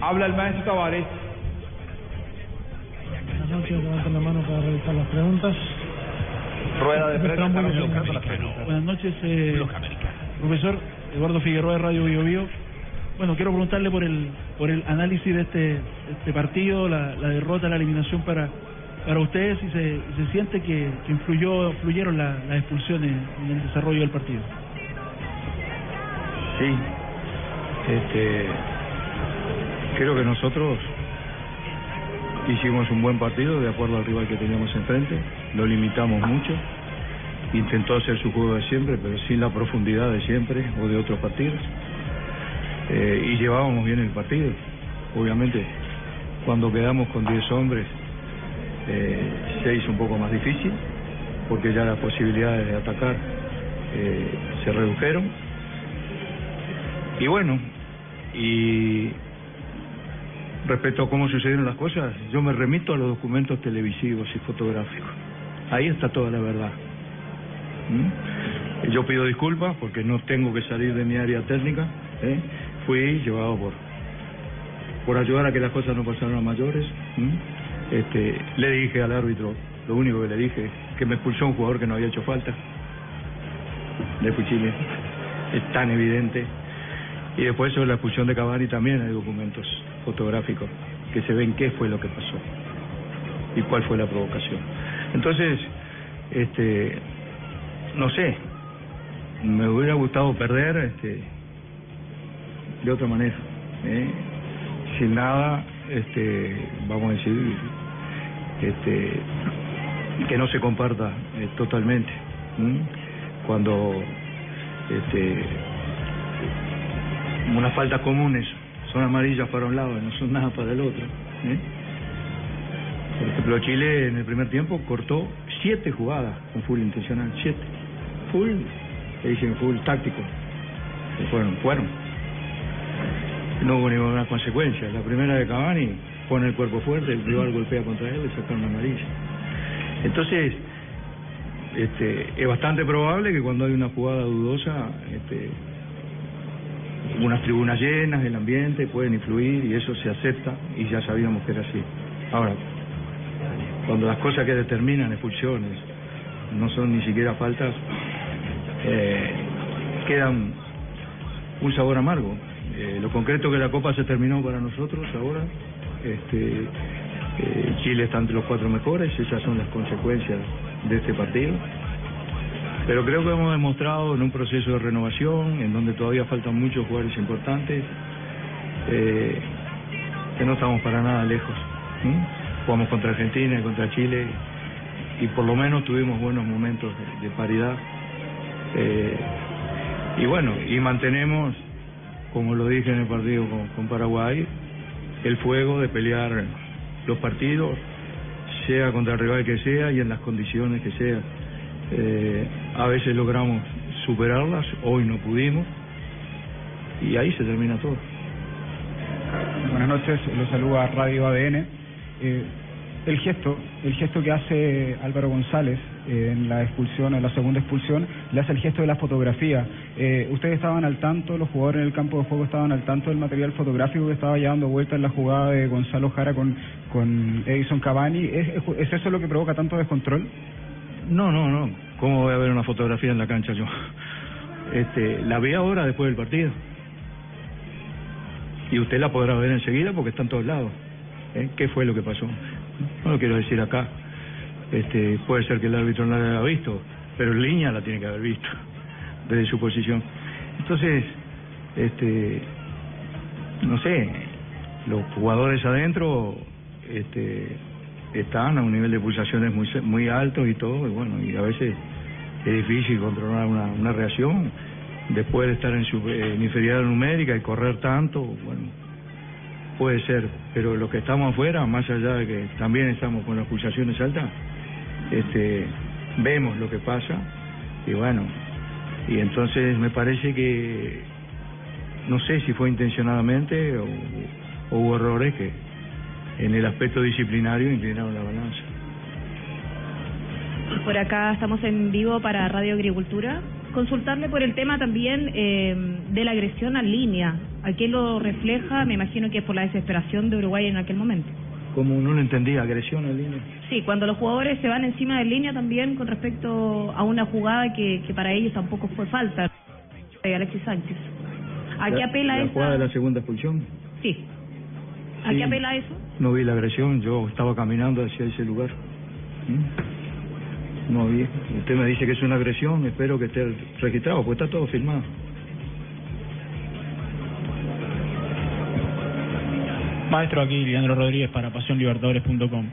Habla el maestro Tavares. Buenas noches, levanten la mano para revisar las preguntas. Rueda de prensa. Buenas noches, eh, profesor Eduardo Figueroa de Radio Bio Bio. Bueno, quiero preguntarle por el por el análisis de este, este partido, la, la derrota, la eliminación para para ustedes y se, se siente que, que influyó influyeron la- las expulsiones en el desarrollo del partido. Sí, este, creo que nosotros hicimos un buen partido de acuerdo al rival que teníamos enfrente, lo limitamos mucho, intentó hacer su juego de siempre, pero sin la profundidad de siempre o de otros partidos, Eh, y llevábamos bien el partido. Obviamente, cuando quedamos con 10 hombres, eh, se hizo un poco más difícil, porque ya las posibilidades de atacar eh, se redujeron. Y bueno, y respecto a cómo sucedieron las cosas, yo me remito a los documentos televisivos y fotográficos. Ahí está toda la verdad. ¿Mm? Yo pido disculpas porque no tengo que salir de mi área técnica. ¿eh? Fui llevado por por ayudar a que las cosas no pasaran a mayores. ¿m? Este, le dije al árbitro, lo único que le dije, que me expulsó un jugador que no había hecho falta. De Fuchile. Es tan evidente. Y después sobre la expulsión de Cavani también hay documentos fotográficos que se ven qué fue lo que pasó y cuál fue la provocación. Entonces, este, no sé, me hubiera gustado perder este, de otra manera, ¿eh? sin nada, este, vamos a decir, este, que no se comparta eh, totalmente. Cuando este, unas faltas comunes son amarillas para un lado y no son nada para el otro. ¿eh? Por ejemplo, Chile en el primer tiempo cortó siete jugadas con full intencional, siete. Full, le dicen full táctico. Que fueron, fueron. No hubo ninguna consecuencia. La primera de Cavani pone el cuerpo fuerte, el rival golpea contra él y saca una amarilla. Entonces, este, es bastante probable que cuando hay una jugada dudosa, este, unas tribunas llenas, el ambiente pueden influir y eso se acepta y ya sabíamos que era así. Ahora, cuando las cosas que determinan expulsiones no son ni siquiera faltas, eh, quedan un sabor amargo. Eh, lo concreto que la Copa se terminó para nosotros ahora, este, eh, Chile está entre los cuatro mejores, esas son las consecuencias de este partido. Pero creo que hemos demostrado en un proceso de renovación, en donde todavía faltan muchos jugadores importantes, eh, que no estamos para nada lejos. Jugamos contra Argentina y contra Chile y por lo menos tuvimos buenos momentos de, paridad. Eh, y bueno, y mantenemos, como lo dije en el partido con Paraguay, el fuego de pelear los partidos, sea contra el rival que sea y en las condiciones que sea. Eh, a veces logramos superarlas, hoy no pudimos, y ahí se termina todo. Buenas noches, los saluda Radio ADN. Eh, el gesto, el gesto que hace Álvaro González eh, en la expulsión, en la segunda expulsión, le hace el gesto de la fotografía. Eh, ¿Ustedes estaban al tanto, los jugadores en el campo de juego estaban al tanto del material fotográfico que estaba ya dando vuelta en la jugada de Gonzalo Jara con, con Edison Cavani? ¿Es, es, es eso lo que provoca tanto descontrol? No, no, no. ¿Cómo voy a ver una fotografía en la cancha yo? Este, la vi ahora después del partido. Y usted la podrá ver enseguida porque está en todos lados. ¿Eh? ¿Qué fue lo que pasó? No lo quiero decir acá. Este, puede ser que el árbitro no la haya visto, pero en línea la tiene que haber visto desde su posición. Entonces, este, no sé, los jugadores adentro, este, están a un nivel de pulsaciones muy muy alto y todo, y bueno, y a veces es difícil controlar una, una reacción. Después de estar en, su, en inferioridad numérica y correr tanto, bueno, puede ser, pero los que estamos afuera, más allá de que también estamos con las pulsaciones altas, este, vemos lo que pasa y bueno, y entonces me parece que no sé si fue intencionadamente o hubo errores que en el aspecto disciplinario inclinaron la balanza. Por acá estamos en vivo para Radio Agricultura. Consultarle por el tema también eh, de la agresión en línea. ¿A qué lo refleja? Me imagino que es por la desesperación de Uruguay en aquel momento. Como no lo entendía, agresión en línea. Sí, cuando los jugadores se van encima de línea también con respecto a una jugada que, que para ellos tampoco fue falta de Alexis Sánchez. ¿A qué La- apela la esa? jugada de la segunda expulsión. Sí. ¿A Sí. qué apela eso? No vi la agresión, yo estaba caminando hacia ese lugar. ¿Mm? No vi. Usted me dice que es una agresión, espero que esté registrado, porque está todo filmado. Maestro, aquí Leandro Rodríguez para pasionlibertadores.com.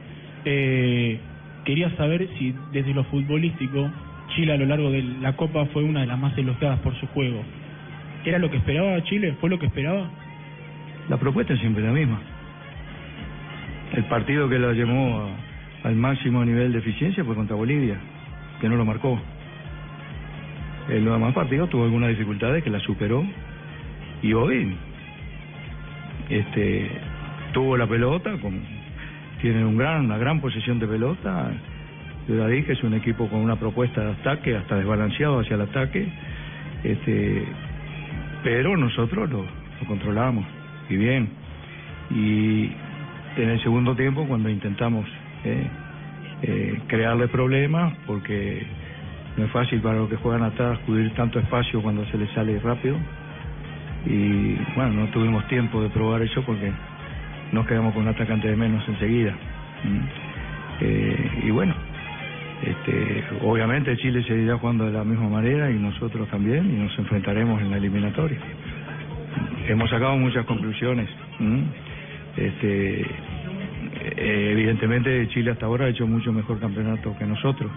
Eh, quería saber si desde lo futbolístico Chile a lo largo de la Copa fue una de las más elogiadas por su juego. ¿Era lo que esperaba Chile? ¿Fue lo que esperaba? La propuesta es siempre la misma. El partido que la llevó al máximo nivel de eficiencia fue contra Bolivia, que no lo marcó. En los demás partidos tuvo algunas dificultades que la superó y hoy este, tuvo la pelota, tiene gran, una gran posesión de pelota. Yo ya dije, es un equipo con una propuesta de ataque, hasta desbalanceado hacia el ataque. Este, pero nosotros lo, lo controlamos y bien. Y en el segundo tiempo, cuando intentamos eh, eh, crearle problemas, porque no es fácil para los que juegan atrás cubrir tanto espacio cuando se les sale rápido. Y bueno, no tuvimos tiempo de probar eso porque nos quedamos con un atacante de menos enseguida. Mm. Eh, y bueno, este, obviamente Chile seguirá jugando de la misma manera y nosotros también y nos enfrentaremos en la eliminatoria. Hemos sacado muchas conclusiones. ¿m? Este, eh, evidentemente Chile hasta ahora ha hecho mucho mejor campeonato que nosotros,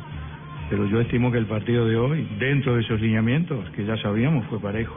pero yo estimo que el partido de hoy, dentro de esos lineamientos que ya sabíamos, fue parejo.